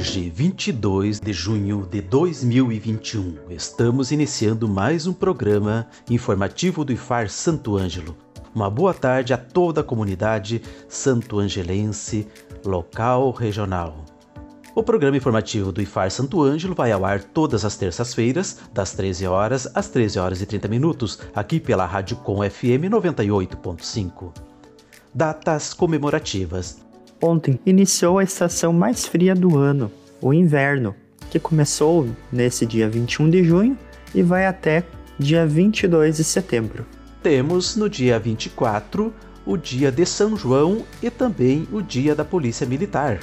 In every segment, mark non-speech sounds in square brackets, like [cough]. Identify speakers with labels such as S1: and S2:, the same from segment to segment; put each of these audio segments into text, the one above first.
S1: Hoje, 22 de junho de 2021, estamos iniciando mais um programa informativo do IFAR Santo Ângelo. Uma boa tarde a toda a comunidade santo-angelense, local, regional. O programa informativo do IFAR Santo Ângelo vai ao ar todas as terças-feiras, das 13 horas às 13 horas e 30 minutos, aqui pela Rádio Com FM 98.5. Datas comemorativas.
S2: Ontem iniciou a estação mais fria do ano, o inverno, que começou nesse dia 21 de junho e vai até dia 22 de setembro.
S1: Temos no dia 24 o dia de São João e também o dia da Polícia Militar.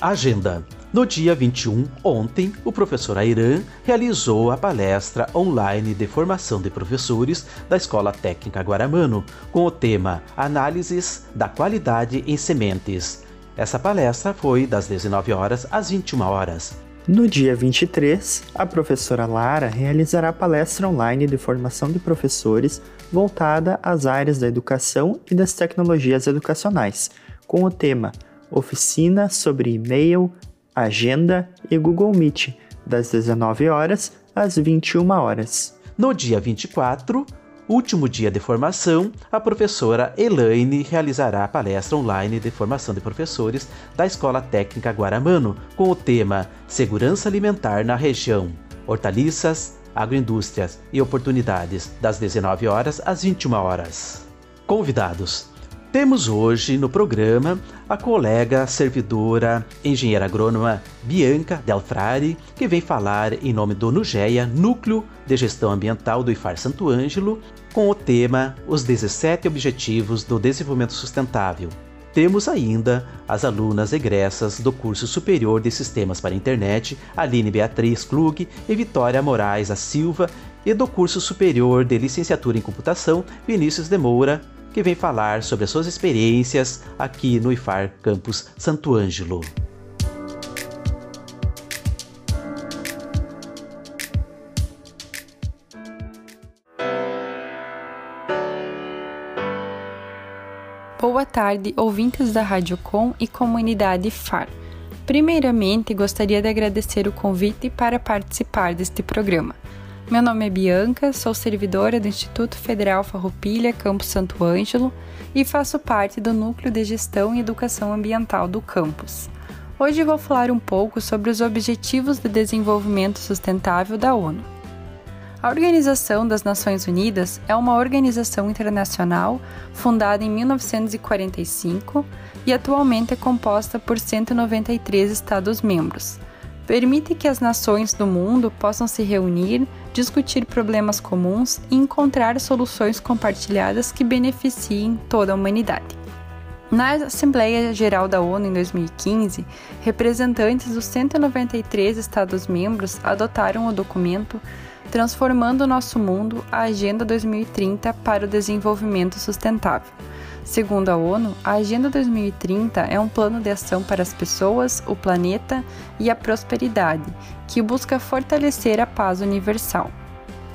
S1: Agenda: no dia 21, ontem, o professor Airan realizou a palestra online de formação de professores da Escola Técnica Guaramano, com o tema Análises da Qualidade em Sementes. Essa palestra foi das 19 horas às 21 horas.
S2: No dia 23, a professora Lara realizará palestra online de formação de professores voltada às áreas da educação e das tecnologias educacionais, com o tema Oficina sobre e-mail, agenda e Google Meet, das 19 horas às 21 horas.
S1: No dia 24, último dia de formação, a professora Elaine realizará a palestra online de formação de professores da Escola Técnica Guaramano com o tema Segurança Alimentar na Região, Hortaliças, Agroindústrias e Oportunidades, das 19 horas às 21 horas. Convidados: temos hoje no programa a colega servidora engenheira agrônoma Bianca Delfrari, que vem falar em nome do NUGEA, Núcleo de Gestão Ambiental do IFAR Santo Ângelo, com o tema Os 17 Objetivos do Desenvolvimento Sustentável. Temos ainda as alunas egressas do curso superior de Sistemas para a Internet, Aline Beatriz Klug e Vitória Moraes da Silva, e do curso superior de Licenciatura em Computação, Vinícius de Moura que vem falar sobre as suas experiências aqui no IFAR Campus Santo Ângelo.
S3: Boa tarde, ouvintes da Rádio Com e comunidade FAR. Primeiramente, gostaria de agradecer o convite para participar deste programa. Meu nome é Bianca, sou servidora do Instituto Federal Farroupilha, Campo Santo Ângelo e faço parte do Núcleo de Gestão e Educação Ambiental do campus. Hoje vou falar um pouco sobre os Objetivos de Desenvolvimento Sustentável da ONU. A Organização das Nações Unidas é uma organização internacional fundada em 1945 e atualmente é composta por 193 Estados-membros. Permite que as nações do mundo possam se reunir discutir problemas comuns e encontrar soluções compartilhadas que beneficiem toda a humanidade. Na Assembleia Geral da ONU em 2015, representantes dos 193 Estados-membros adotaram o documento Transformando o Nosso Mundo a Agenda 2030 para o Desenvolvimento Sustentável. Segundo a ONU, a Agenda 2030 é um plano de ação para as pessoas, o planeta e a prosperidade, que busca fortalecer a paz universal.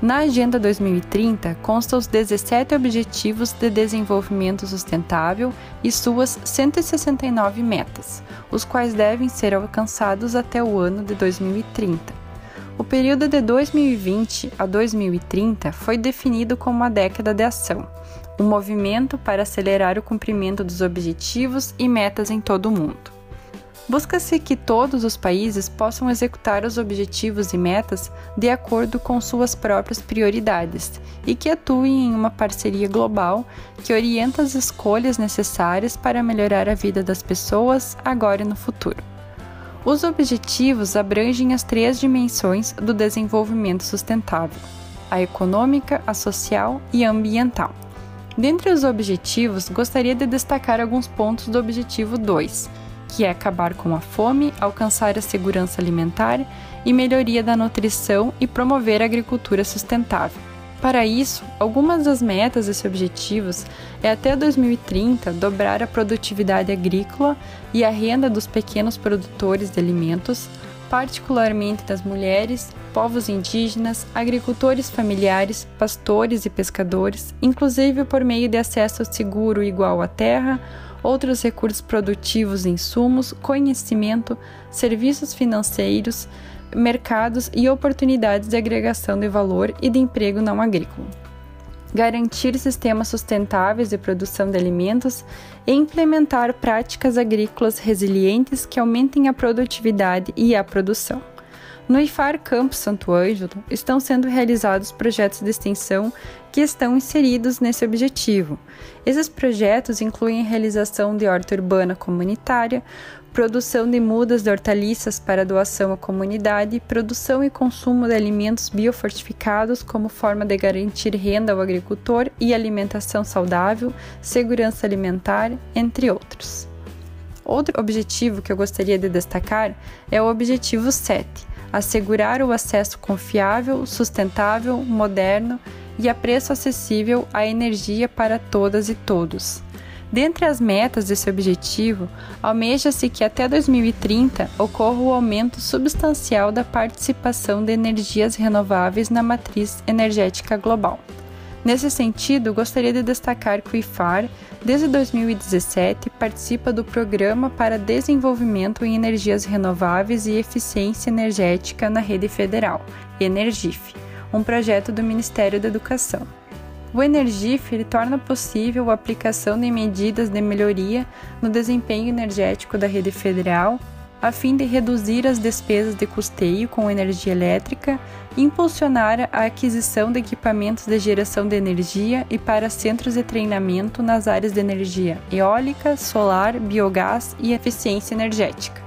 S3: Na Agenda 2030 constam os 17 Objetivos de Desenvolvimento Sustentável e suas 169 metas, os quais devem ser alcançados até o ano de 2030. O período de 2020 a 2030 foi definido como uma década de ação, um movimento para acelerar o cumprimento dos objetivos e metas em todo o mundo. Busca-se que todos os países possam executar os objetivos e metas de acordo com suas próprias prioridades e que atuem em uma parceria global que orienta as escolhas necessárias para melhorar a vida das pessoas agora e no futuro. Os objetivos abrangem as três dimensões do desenvolvimento sustentável: a econômica, a social e a ambiental. Dentre os objetivos, gostaria de destacar alguns pontos do objetivo 2, que é acabar com a fome, alcançar a segurança alimentar e melhoria da nutrição e promover a agricultura sustentável. Para isso, algumas das metas desse objetivos é até 2030 dobrar a produtividade agrícola e a renda dos pequenos produtores de alimentos, particularmente das mulheres, povos indígenas, agricultores familiares, pastores e pescadores, inclusive por meio de acesso seguro igual à terra, outros recursos produtivos, insumos, conhecimento, serviços financeiros, mercados e oportunidades de agregação de valor e de emprego não agrícola. Garantir sistemas sustentáveis de produção de alimentos e implementar práticas agrícolas resilientes que aumentem a produtividade e a produção. No IFAR Campus Santo Ângelo estão sendo realizados projetos de extensão que estão inseridos nesse objetivo. Esses projetos incluem a realização de horta urbana comunitária, produção de mudas de hortaliças para doação à comunidade, produção e consumo de alimentos biofortificados como forma de garantir renda ao agricultor e alimentação saudável, segurança alimentar, entre outros. Outro objetivo que eu gostaria de destacar é o objetivo 7 assegurar o acesso confiável, sustentável, moderno e a preço acessível à energia para todas e todos. Dentre as metas desse objetivo, almeja-se que até 2030 ocorra o aumento substancial da participação de energias renováveis na matriz energética global. Nesse sentido, gostaria de destacar que o IFAR, desde 2017, participa do Programa para Desenvolvimento em Energias Renováveis e Eficiência Energética na Rede Federal, Energif, um projeto do Ministério da Educação. O Energif torna possível a aplicação de medidas de melhoria no desempenho energético da rede federal a fim de reduzir as despesas de custeio com energia elétrica impulsionar a aquisição de equipamentos de geração de energia e para centros de treinamento nas áreas de energia eólica, solar, biogás e eficiência energética.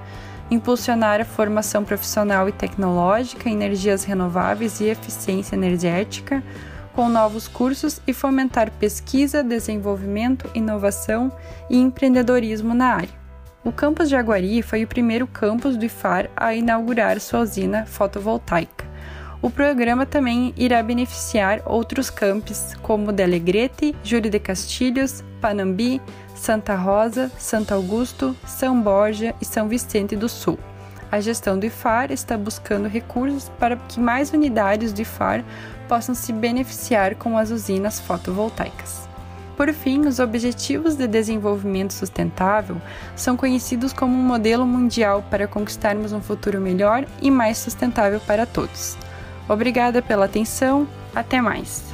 S3: Impulsionar a formação profissional e tecnológica em energias renováveis e eficiência energética, com novos cursos e fomentar pesquisa, desenvolvimento, inovação e empreendedorismo na área. O campus de Aguari foi o primeiro campus do IFAR a inaugurar sua usina fotovoltaica. O programa também irá beneficiar outros campos, como Delegrete, Júlio de Castilhos, Panambi, Santa Rosa, Santo Augusto, São Borja e São Vicente do Sul. A gestão do IFAR está buscando recursos para que mais unidades do IFAR possam se beneficiar com as usinas fotovoltaicas. Por fim, os Objetivos de Desenvolvimento Sustentável são conhecidos como um modelo mundial para conquistarmos um futuro melhor e mais sustentável para todos. Obrigada pela atenção, até mais!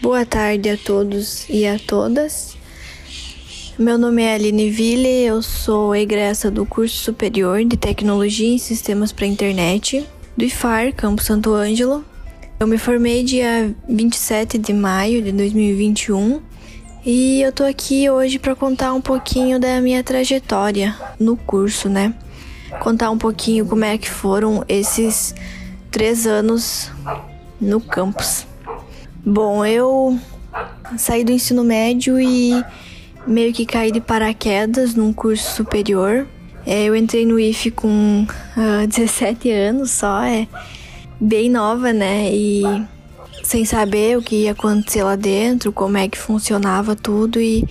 S4: Boa tarde a todos e a todas. Meu nome é Aline Ville, eu sou egressa do curso superior de Tecnologia em Sistemas para Internet do IFAR, Campo Santo Ângelo. Eu me formei dia 27 de maio de 2021 e eu tô aqui hoje para contar um pouquinho da minha trajetória no curso, né? Contar um pouquinho como é que foram esses três anos no campus. Bom, eu saí do ensino médio e meio que caí de paraquedas num curso superior. É, eu entrei no IF com uh, ah, [laughs] 17 anos só, é bem nova, né? E sem saber o que ia acontecer lá dentro, como é que funcionava tudo e,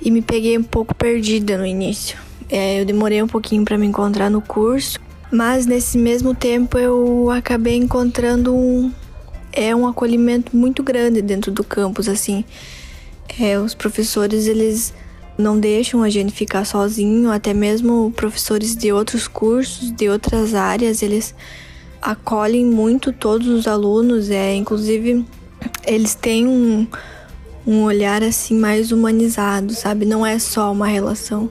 S4: e me peguei um pouco perdida no início. É, eu demorei um pouquinho para me encontrar no curso, mas nesse mesmo tempo eu acabei encontrando um é um acolhimento muito grande dentro do campus assim. É, os professores, eles não deixam a gente ficar sozinho, até mesmo professores de outros cursos, de outras áreas, eles acolhem muito todos os alunos, é, inclusive eles têm um, um olhar assim mais humanizado, sabe? Não é só uma relação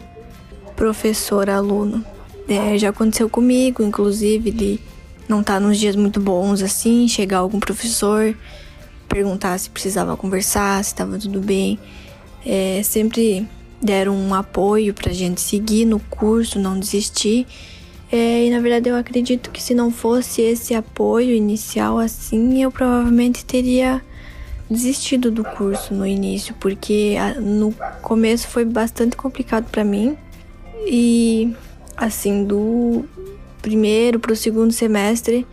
S4: professor-aluno. É, já aconteceu comigo, inclusive, de não estar tá nos dias muito bons assim, chegar algum professor perguntar se precisava conversar, se estava tudo bem. É, sempre deram um apoio para gente seguir no curso, não desistir. É, e na verdade eu acredito que se não fosse esse apoio inicial assim, eu provavelmente teria desistido do curso no início, porque no começo foi bastante complicado para mim. E assim, do primeiro para o segundo semestre,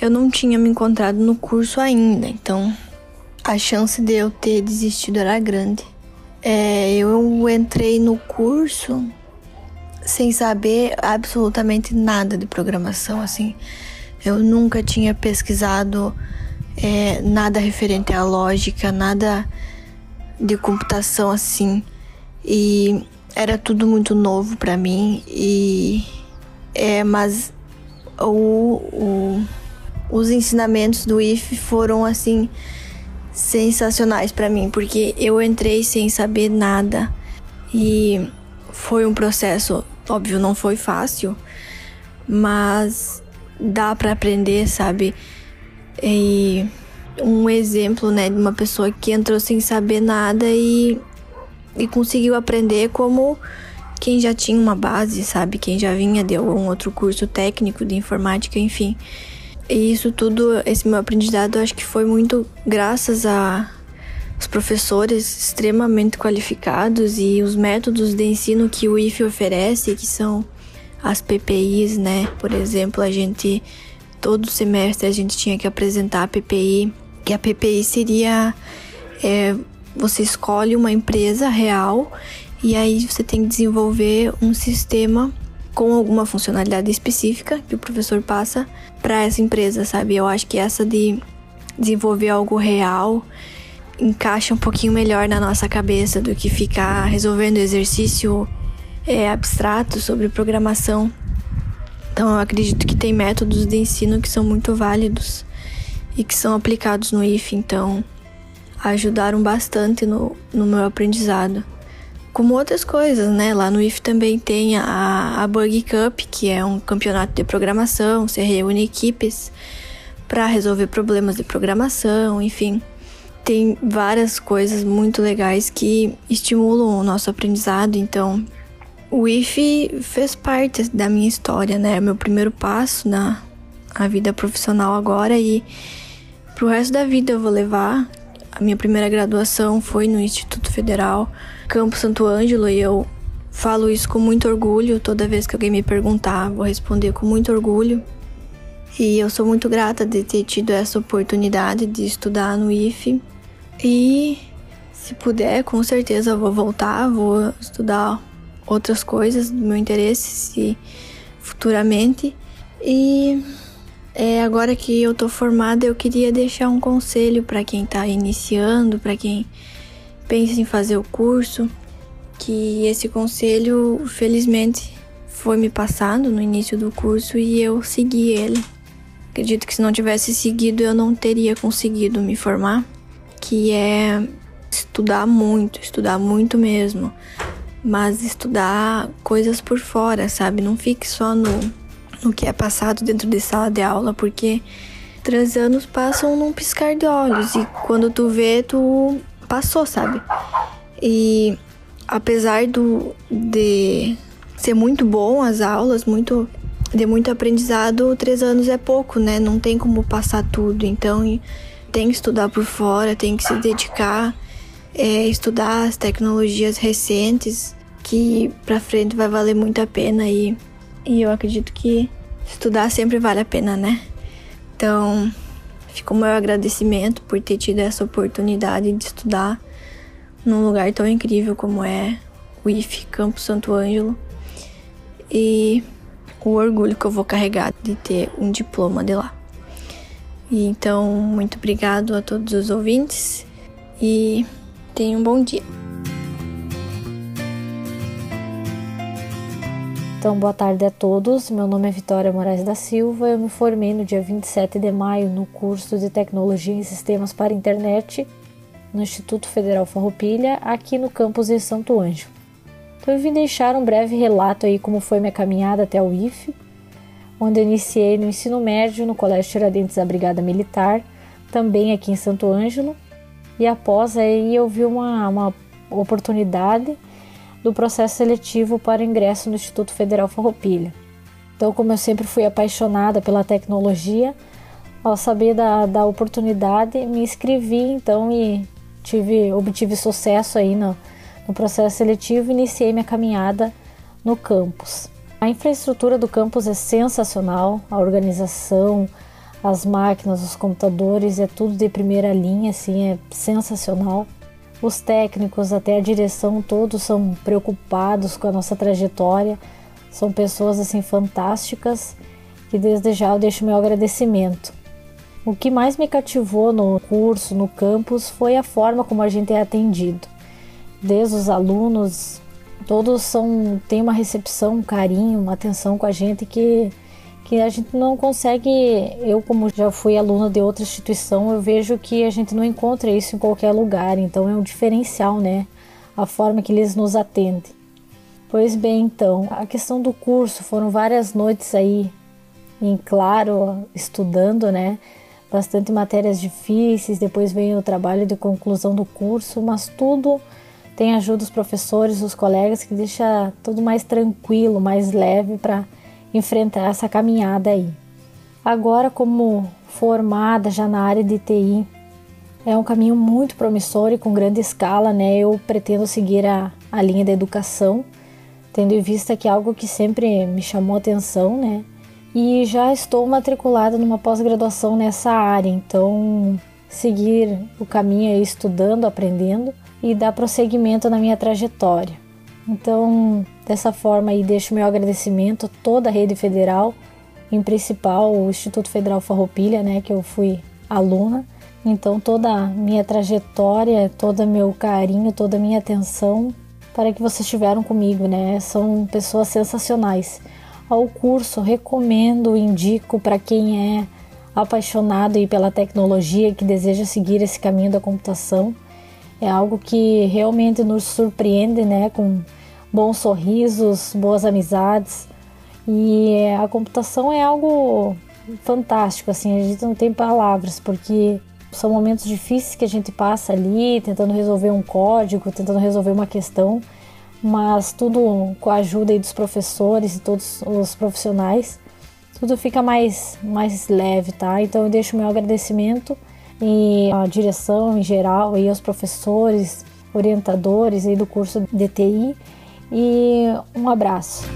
S4: eu não tinha me encontrado no curso ainda, então a chance de eu ter desistido era grande. É, eu entrei no curso sem saber absolutamente nada de programação, assim. Eu nunca tinha pesquisado é, nada referente à lógica, nada de computação assim. E era tudo muito novo para mim e é, mas o, o, os ensinamentos do IF foram assim sensacionais para mim, porque eu entrei sem saber nada e foi um processo, óbvio, não foi fácil, mas dá para aprender, sabe? E um exemplo, né, de uma pessoa que entrou sem saber nada e, e conseguiu aprender como quem já tinha uma base, sabe? Quem já vinha de algum outro curso técnico de informática, enfim. E isso tudo, esse meu aprendizado, acho que foi muito graças a os professores extremamente qualificados e os métodos de ensino que o IFE oferece, que são as PPIs, né? Por exemplo, a gente todo semestre a gente tinha que apresentar a PPI, que a PPI seria é, você escolhe uma empresa real e aí você tem que desenvolver um sistema com alguma funcionalidade específica que o professor passa para essa empresa, sabe? Eu acho que essa de desenvolver algo real encaixa um pouquinho melhor na nossa cabeça do que ficar resolvendo exercício é, abstrato sobre programação. Então eu acredito que tem métodos de ensino que são muito válidos e que são aplicados no IF, então ajudaram bastante no, no meu aprendizado. Como outras coisas, né? Lá no IF também tem a, a Bug Cup, que é um campeonato de programação, você reúne equipes para resolver problemas de programação, enfim. Tem várias coisas muito legais que estimulam o nosso aprendizado, então o IF fez parte da minha história, né? Meu primeiro passo na a vida profissional agora e pro resto da vida eu vou levar. A minha primeira graduação foi no Instituto Federal Campo Santo Ângelo e eu falo isso com muito orgulho. Toda vez que alguém me perguntar, vou responder com muito orgulho. E eu sou muito grata de ter tido essa oportunidade de estudar no IF. E se puder, com certeza vou voltar, vou estudar outras coisas do meu interesse se futuramente. E é, agora que eu tô formada, eu queria deixar um conselho para quem tá iniciando, para quem pensa em fazer o curso, que esse conselho, felizmente, foi me passado no início do curso e eu segui ele. Acredito que se não tivesse seguido, eu não teria conseguido me formar, que é estudar muito, estudar muito mesmo mas estudar coisas por fora, sabe? Não fique só no, no que é passado dentro de sala de aula, porque três anos passam num piscar de olhos e quando tu vê, tu passou, sabe? E apesar do de ser muito bom as aulas, muito de muito aprendizado, três anos é pouco, né? Não tem como passar tudo, então tem que estudar por fora, tem que se dedicar é, estudar as tecnologias recentes, que para frente vai valer muito a pena e, e eu acredito que estudar sempre vale a pena, né? Então, fica o meu agradecimento por ter tido essa oportunidade de estudar num lugar tão incrível como é o IF Campo Santo Ângelo e o orgulho que eu vou carregar de ter um diploma de lá. E então, muito obrigado a todos os ouvintes e Tenha um bom dia.
S5: Então, boa tarde a todos. Meu nome é Vitória Moraes da Silva. Eu me formei no dia 27 de maio no curso de Tecnologia em Sistemas para Internet no Instituto Federal Farroupilha, aqui no campus de Santo Ângelo. Então, eu vim deixar um breve relato aí como foi minha caminhada até o IFE, onde eu iniciei no ensino médio no Colégio Tiradentes da Brigada Militar, também aqui em Santo Ângelo, e após aí eu vi uma, uma oportunidade do processo seletivo para ingresso no Instituto Federal Farroupilha. Então, como eu sempre fui apaixonada pela tecnologia, ao saber da, da oportunidade, me inscrevi então e tive, obtive sucesso aí no, no processo seletivo e iniciei minha caminhada no campus. A infraestrutura do campus é sensacional, a organização, as máquinas, os computadores, é tudo de primeira linha, assim, é sensacional. Os técnicos, até a direção, todos são preocupados com a nossa trajetória. São pessoas assim fantásticas que desde já eu deixo meu agradecimento. O que mais me cativou no curso, no campus, foi a forma como a gente é atendido. Desde os alunos, todos são têm uma recepção, um carinho, uma atenção com a gente que que a gente não consegue, eu como já fui aluna de outra instituição, eu vejo que a gente não encontra isso em qualquer lugar, então é um diferencial, né? A forma que eles nos atendem. Pois bem, então, a questão do curso, foram várias noites aí em claro, estudando, né? Bastante matérias difíceis, depois vem o trabalho de conclusão do curso, mas tudo tem ajuda dos professores, dos colegas, que deixa tudo mais tranquilo, mais leve para enfrentar essa caminhada aí. Agora, como formada já na área de TI, é um caminho muito promissor e com grande escala, né? Eu pretendo seguir a, a linha da educação, tendo em vista que é algo que sempre me chamou atenção, né? E já estou matriculada numa pós-graduação nessa área, então seguir o caminho aí estudando, aprendendo e dar prosseguimento na minha trajetória. Então, dessa forma aí deixo meu agradecimento a toda a rede federal, em principal o Instituto Federal Farroupilha, né, que eu fui aluna. Então, toda a minha trajetória, todo meu carinho, toda a minha atenção para que vocês tiveram comigo, né? São pessoas sensacionais. Ao curso recomendo, indico para quem é apaixonado aí pela tecnologia, que deseja seguir esse caminho da computação. É algo que realmente nos surpreende, né, com bons sorrisos, boas amizades. E a computação é algo fantástico, assim, a gente não tem palavras, porque são momentos difíceis que a gente passa ali, tentando resolver um código, tentando resolver uma questão, mas tudo com a ajuda dos professores e todos os profissionais, tudo fica mais, mais leve, tá? Então eu deixo meu agradecimento e a direção em geral e aos professores, orientadores aí do curso DTI e um abraço.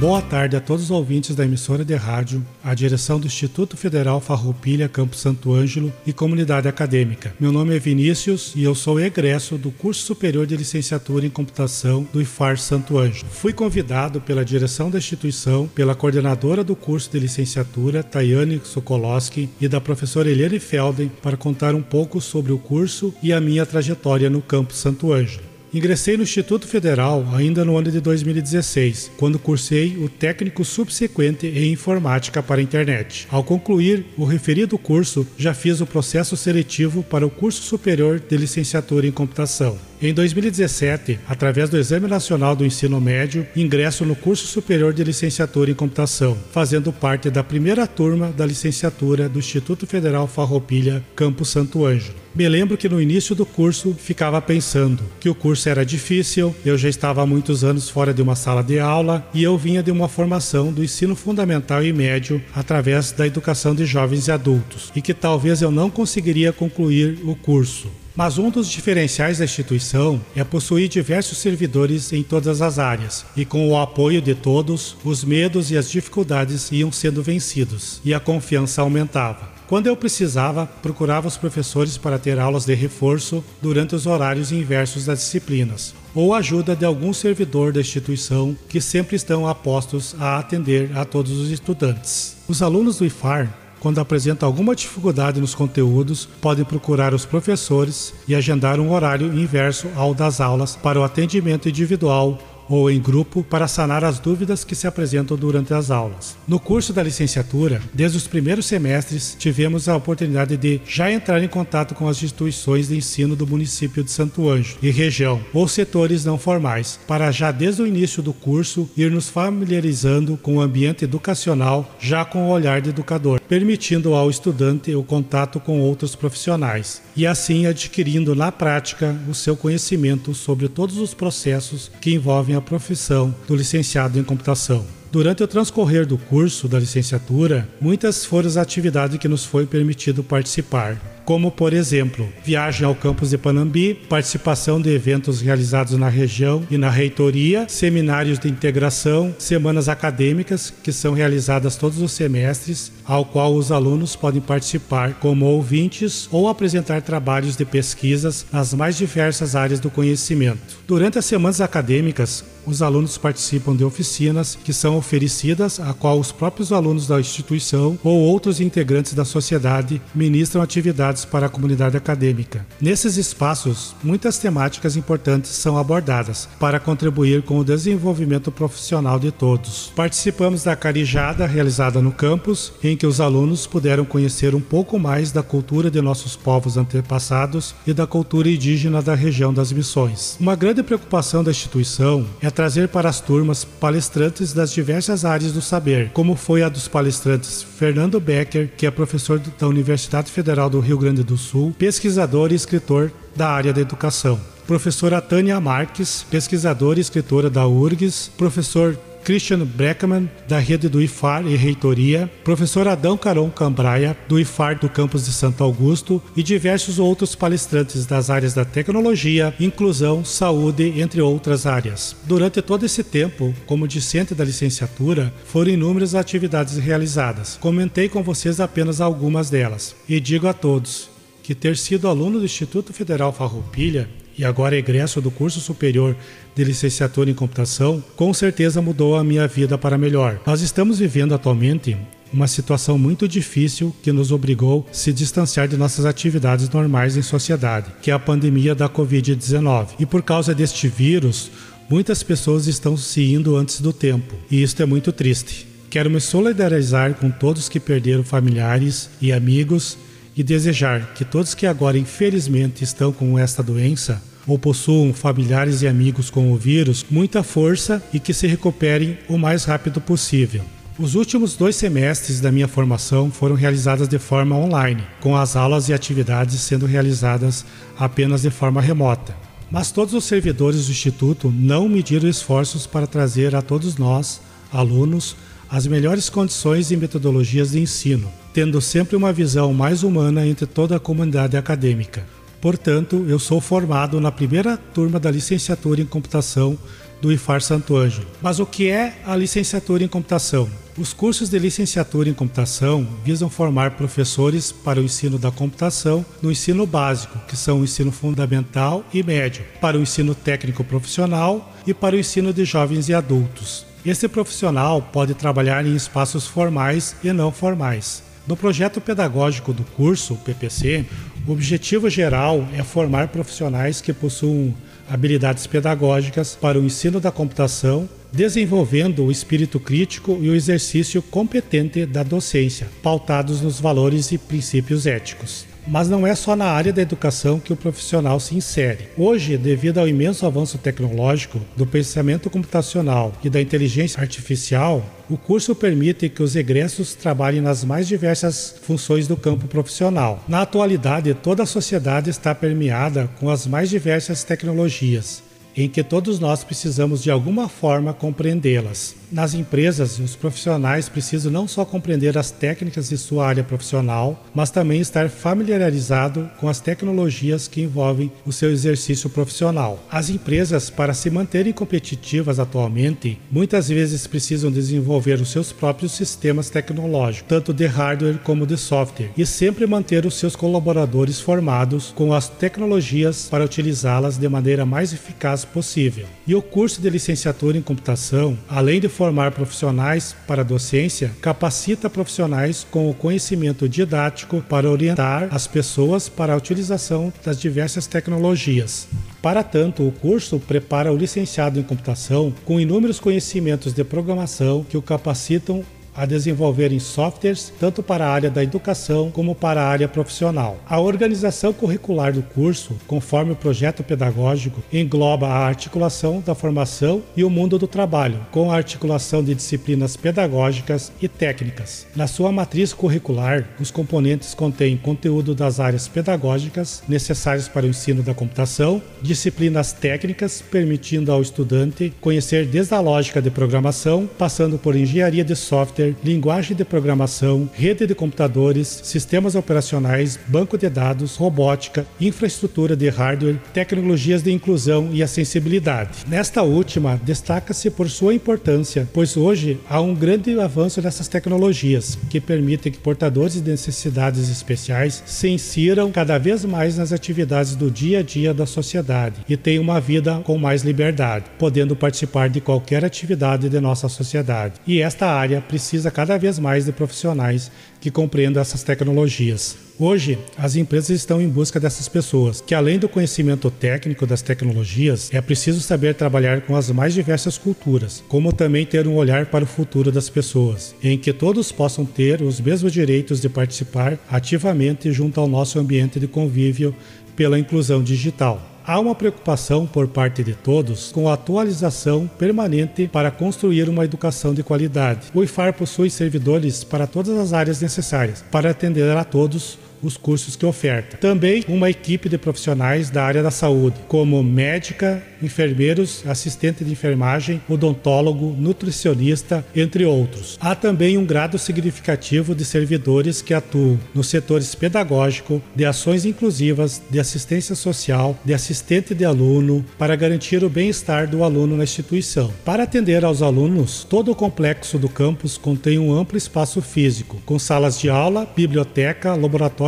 S6: Boa tarde a todos os ouvintes da emissora de rádio, a direção do Instituto Federal Farroupilha, Campo Santo Ângelo e comunidade acadêmica. Meu nome é Vinícius e eu sou egresso do curso superior de licenciatura em computação do IFAR Santo Ângelo. Fui convidado pela direção da instituição, pela coordenadora do curso de licenciatura, Tayane Sokolowski, e da professora Eliane Felden para contar um pouco sobre o curso e a minha trajetória no Campo Santo Ângelo. Ingressei no Instituto Federal ainda no ano de 2016, quando cursei o técnico subsequente em informática para a internet. Ao concluir o referido curso, já fiz o processo seletivo para o curso superior de licenciatura em computação. Em 2017, através do Exame Nacional do Ensino Médio, ingresso no curso superior de licenciatura em computação, fazendo parte da primeira turma da licenciatura do Instituto Federal Farroupilha, Campo Santo Ângelo. Me lembro que no início do curso ficava pensando que o curso era difícil, eu já estava há muitos anos fora de uma sala de aula e eu vinha de uma formação do ensino fundamental e médio através da educação de jovens e adultos e que talvez eu não conseguiria concluir o curso. Mas um dos diferenciais da instituição é possuir diversos servidores em todas as áreas, e com o apoio de todos, os medos e as dificuldades iam sendo vencidos e a confiança aumentava. Quando eu precisava, procurava os professores para ter aulas de reforço durante os horários inversos das disciplinas, ou ajuda de algum servidor da instituição que sempre estão apostos a atender a todos os estudantes. Os alunos do IFAR quando apresenta alguma dificuldade nos conteúdos, podem procurar os professores e agendar um horário inverso ao das aulas para o atendimento individual ou em grupo para sanar as dúvidas que se apresentam durante as aulas. No curso da licenciatura, desde os primeiros semestres, tivemos a oportunidade de já entrar em contato com as instituições de ensino do município de Santo Anjo e região, ou setores não formais, para já desde o início do curso ir nos familiarizando com o ambiente educacional, já com o olhar de educador, permitindo ao estudante o contato com outros profissionais e assim adquirindo na prática o seu conhecimento sobre todos os processos que envolvem a profissão do licenciado em computação. Durante o transcorrer do curso da licenciatura, muitas foram as atividades que nos foi permitido participar como por exemplo, viagem ao campus de Panambi, participação de eventos realizados na região e na reitoria, seminários de integração, semanas acadêmicas que são realizadas todos os semestres, ao qual os alunos podem participar como ouvintes ou apresentar trabalhos de pesquisas nas mais diversas áreas do conhecimento. Durante as semanas acadêmicas, os alunos participam de oficinas que são oferecidas, a qual os próprios alunos da instituição ou outros integrantes da sociedade ministram atividades para a comunidade acadêmica. Nesses espaços, muitas temáticas importantes são abordadas para contribuir com o desenvolvimento profissional de todos. Participamos da carijada realizada no campus, em que os alunos puderam conhecer um pouco mais da cultura de nossos povos antepassados e da cultura indígena da região das missões. Uma grande preocupação da instituição é trazer para as turmas palestrantes das diversas áreas do saber, como foi a dos palestrantes Fernando Becker, que é professor da Universidade Federal do Rio Grande do Sul, pesquisador e escritor da área da educação. Professora Tânia Marques, pesquisadora e escritora da URGS, professor Christian Breckman, da rede do IFAR e reitoria, professor Adão Caron Cambraia, do IFAR do campus de Santo Augusto e diversos outros palestrantes das áreas da tecnologia, inclusão, saúde, entre outras áreas. Durante todo esse tempo, como discente da licenciatura, foram inúmeras atividades realizadas. Comentei com vocês apenas algumas delas e digo a todos que ter sido aluno do Instituto Federal Farroupilha e agora egresso do curso superior de licenciatura em computação, com certeza mudou a minha vida para melhor. Nós estamos vivendo atualmente uma situação muito difícil que nos obrigou a se distanciar de nossas atividades normais em sociedade, que é a pandemia da Covid-19. E por causa deste vírus, muitas pessoas estão se indo antes do tempo, e isto é muito triste. Quero me solidarizar com todos que perderam familiares e amigos e desejar que todos que agora infelizmente estão com esta doença ou possuam familiares e amigos com o vírus muita força e que se recuperem o mais rápido possível. Os últimos dois semestres da minha formação foram realizadas de forma online, com as aulas e atividades sendo realizadas apenas de forma remota. Mas todos os servidores do Instituto não mediram esforços para trazer a todos nós, alunos, as melhores condições e metodologias de ensino, tendo sempre uma visão mais humana entre toda a comunidade acadêmica. Portanto, eu sou formado na primeira turma da licenciatura em computação do IFAR Santo Ângelo. Mas o que é a licenciatura em computação? Os cursos de licenciatura em computação visam formar professores para o ensino da computação no ensino básico, que são o ensino fundamental e médio, para o ensino técnico profissional e para o ensino de jovens e adultos. Esse profissional pode trabalhar em espaços formais e não formais. No projeto pedagógico do curso, PPC, o objetivo geral é formar profissionais que possuam habilidades pedagógicas para o ensino da computação, desenvolvendo o espírito crítico e o exercício competente da docência, pautados nos valores e princípios éticos. Mas não é só na área da educação que o profissional se insere. Hoje, devido ao imenso avanço tecnológico, do pensamento computacional e da inteligência artificial, o curso permite que os egressos trabalhem nas mais diversas funções do campo profissional. Na atualidade, toda a sociedade está permeada com as mais diversas tecnologias em que todos nós precisamos de alguma forma compreendê-las. Nas empresas, os profissionais precisam não só compreender as técnicas de sua área profissional, mas também estar familiarizado com as tecnologias que envolvem o seu exercício profissional. As empresas, para se manterem competitivas atualmente, muitas vezes precisam desenvolver os seus próprios sistemas tecnológicos, tanto de hardware como de software, e sempre manter os seus colaboradores formados com as tecnologias para utilizá-las de maneira mais eficaz possível. E o curso de licenciatura em computação, além de formar profissionais para a docência, capacita profissionais com o conhecimento didático para orientar as pessoas para a utilização das diversas tecnologias. Para tanto, o curso prepara o licenciado em computação com inúmeros conhecimentos de programação que o capacitam a desenvolverem softwares tanto para a área da educação como para a área profissional. A organização curricular do curso, conforme o projeto pedagógico, engloba a articulação da formação e o mundo do trabalho, com a articulação de disciplinas pedagógicas e técnicas. Na sua matriz curricular, os componentes contêm conteúdo das áreas pedagógicas necessárias para o ensino da computação, disciplinas técnicas permitindo ao estudante conhecer desde a lógica de programação, passando por engenharia de software, linguagem de programação, rede de computadores, sistemas operacionais, banco de dados, robótica, infraestrutura de hardware, tecnologias de inclusão e acessibilidade. Nesta última, destaca-se por sua importância, pois hoje há um grande avanço nessas tecnologias que permitem que portadores de necessidades especiais se insiram cada vez mais nas atividades do dia a dia da sociedade e tenham uma vida com mais liberdade, podendo participar de qualquer atividade de nossa sociedade. E esta área precisa cada vez mais de profissionais que compreendam essas tecnologias. Hoje, as empresas estão em busca dessas pessoas, que além do conhecimento técnico das tecnologias, é preciso saber trabalhar com as mais diversas culturas, como também ter um olhar para o futuro das pessoas, em que todos possam ter os mesmos direitos de participar ativamente junto ao nosso ambiente de convívio pela inclusão digital. Há uma preocupação por parte de todos com a atualização permanente para construir uma educação de qualidade. O IFAR possui servidores para todas as áreas necessárias para atender a todos os cursos que oferta. Também uma equipe de profissionais da área da saúde, como médica, enfermeiros, assistente de enfermagem, odontólogo, nutricionista, entre outros. Há também um grado significativo de servidores que atuam nos setores pedagógico, de ações inclusivas, de assistência social, de assistente de aluno, para garantir o bem-estar do aluno na instituição. Para atender aos alunos, todo o complexo do campus contém um amplo espaço físico, com salas de aula, biblioteca,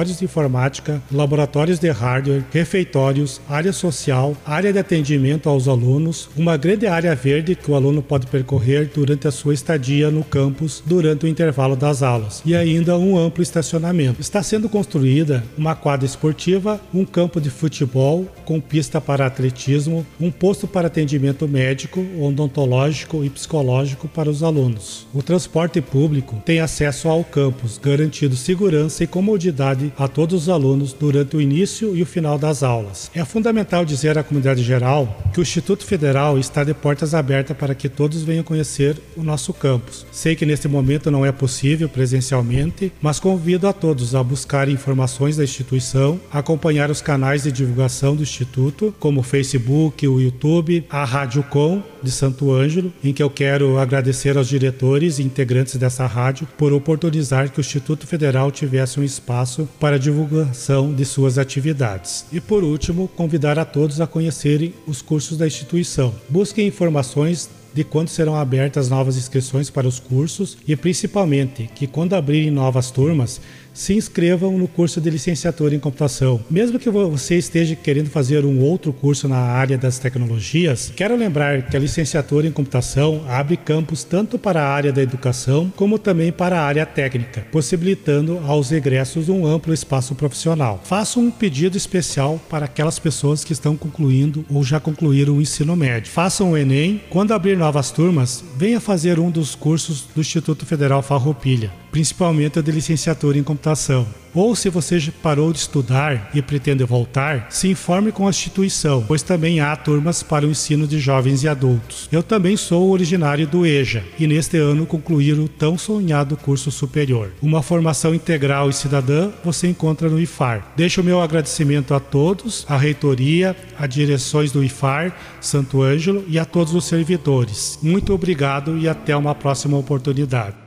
S6: laboratórios de informática, laboratórios de hardware, refeitórios, área social, área de atendimento aos alunos, uma grande área verde que o aluno pode percorrer durante a sua estadia no campus durante o intervalo das aulas, e ainda um amplo estacionamento. Está sendo construída uma quadra esportiva, um campo de futebol com pista para atletismo, um posto para atendimento médico, odontológico e psicológico para os alunos. O transporte público tem acesso ao campus, garantindo segurança e comodidade a todos os alunos durante o início e o final das aulas. É fundamental dizer à comunidade geral que o Instituto Federal está de portas abertas para que todos venham conhecer o nosso campus. Sei que neste momento não é possível presencialmente, mas convido a todos a buscar informações da instituição, acompanhar os canais de divulgação do Instituto, como o Facebook, o YouTube, a Rádio Com de Santo Ângelo, em que eu quero agradecer aos diretores e integrantes dessa rádio por oportunizar que o Instituto Federal tivesse um espaço para divulgação de suas atividades. E por último, convidar a todos a conhecerem os cursos da instituição. Busquem informações de quando serão abertas novas inscrições para os cursos e principalmente que quando abrirem novas turmas se inscrevam no curso de licenciatura em computação. Mesmo que você esteja querendo fazer um outro curso na área das tecnologias, quero lembrar que a licenciatura em computação abre campos tanto para a área da educação como também para a área técnica, possibilitando aos egressos um amplo espaço profissional. Faço um pedido especial para aquelas pessoas que estão concluindo ou já concluíram o ensino médio. Façam o Enem, quando abrir novas turmas, venha fazer um dos cursos do Instituto Federal Farroupilha principalmente a de licenciatura em computação. Ou se você parou de estudar e pretende voltar, se informe com a instituição, pois também há turmas para o ensino de jovens e adultos. Eu também sou originário do EJA e neste ano concluí o tão sonhado curso superior. Uma formação integral e cidadã você encontra no IFAR. Deixo o meu agradecimento a todos, à reitoria, a direções do IFAR, Santo Ângelo e a todos os servidores. Muito obrigado e até uma próxima oportunidade.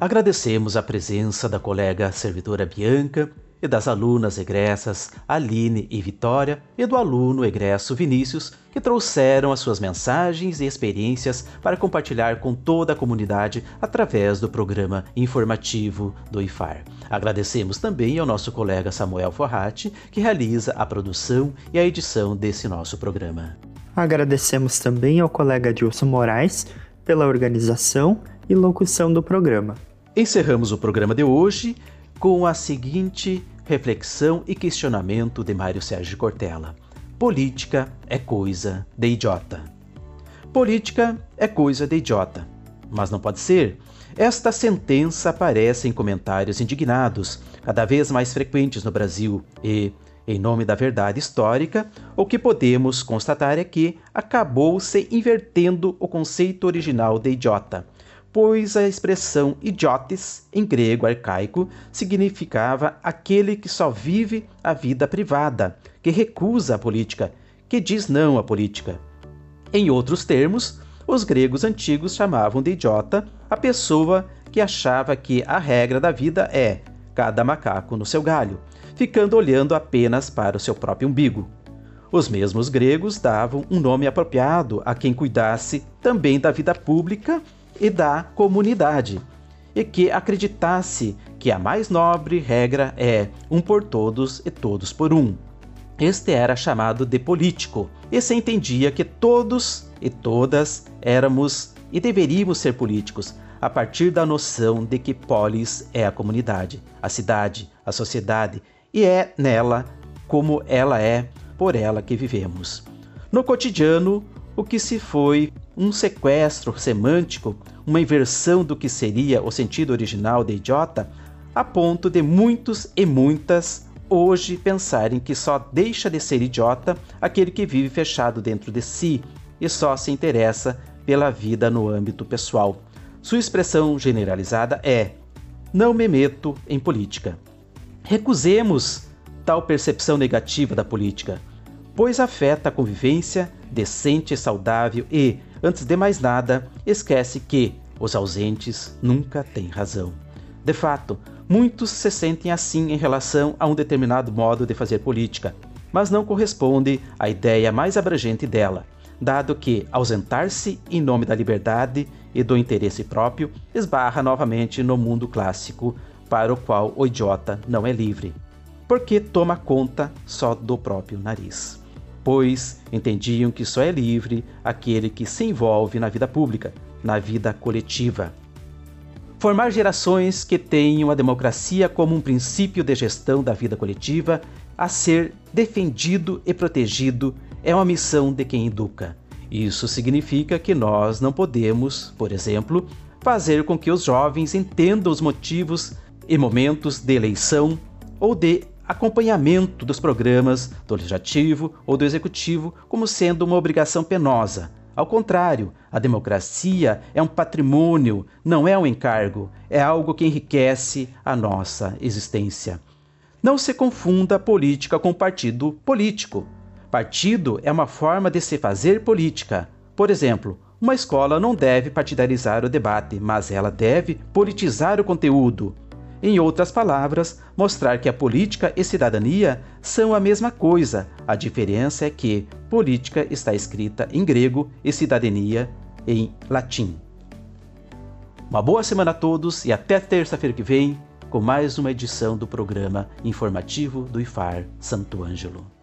S1: Agradecemos a presença da colega servidora Bianca e das alunas egressas Aline e Vitória e do aluno egresso Vinícius, que trouxeram as suas mensagens e experiências para compartilhar com toda a comunidade através do programa informativo do IFAR. Agradecemos também ao nosso colega Samuel Forratti, que realiza a produção e a edição desse nosso programa.
S2: Agradecemos também ao colega Dilson Moraes pela organização e locução do programa.
S1: Encerramos o programa de hoje com a seguinte reflexão e questionamento de Mário Sérgio Cortella: Política é coisa de idiota. Política é coisa de idiota. Mas não pode ser. Esta sentença aparece em comentários indignados, cada vez mais frequentes no Brasil, e, em nome da verdade histórica, o que podemos constatar é que acabou se invertendo o conceito original de idiota, pois a expressão idiotes, em grego arcaico, significava aquele que só vive a vida privada, que recusa a política, que diz não à política. Em outros termos, os gregos antigos chamavam de idiota a pessoa que achava que a regra da vida é cada macaco no seu galho, ficando olhando apenas para o seu próprio umbigo. Os mesmos gregos davam um nome apropriado a quem cuidasse também da vida pública e da comunidade, e que acreditasse que a mais nobre regra é um por todos e todos por um. Este era chamado de político, e se entendia que todos e todas éramos e deveríamos ser políticos, a partir da noção de que polis é a comunidade, a cidade, a sociedade, e é nela como ela é, por ela que vivemos. No cotidiano, o que se foi um sequestro semântico, uma inversão do que seria o sentido original de idiota, a ponto de muitos e muitas hoje pensarem que só deixa de ser idiota aquele que vive fechado dentro de si e só se interessa pela vida no âmbito pessoal. Sua expressão generalizada é: não me meto em política. Recusemos tal percepção negativa da política, pois afeta a convivência decente e saudável e, antes de mais nada, esquece que os ausentes nunca têm razão. De fato, muitos se sentem assim em relação a um determinado modo de fazer política, mas não corresponde à ideia mais abrangente dela, dado que ausentar-se em nome da liberdade e do interesse próprio esbarra novamente no mundo clássico para o qual o idiota não é livre, porque toma conta só do próprio nariz. Pois entendiam que só é livre aquele que se envolve na vida pública, na vida coletiva. Formar gerações que tenham a democracia como um princípio de gestão da vida coletiva a ser defendido e protegido é uma missão de quem educa. Isso significa que nós não podemos, por exemplo, fazer com que os jovens entendam os motivos e momentos de eleição ou de acompanhamento dos programas do legislativo ou do executivo como sendo uma obrigação penosa. Ao contrário, a democracia é um patrimônio, não é um encargo, é algo que enriquece a nossa existência. Não se confunda política com partido político. Partido é uma forma de se fazer política. Por exemplo, uma escola não deve partidarizar o debate, mas ela deve politizar o conteúdo. Em outras palavras, mostrar que a política e cidadania são a mesma coisa. A diferença é que política está escrita em grego e cidadania em latim. Uma boa semana a todos e até terça-feira que vem com mais uma edição do programa informativo do IFAR Santo Ângelo.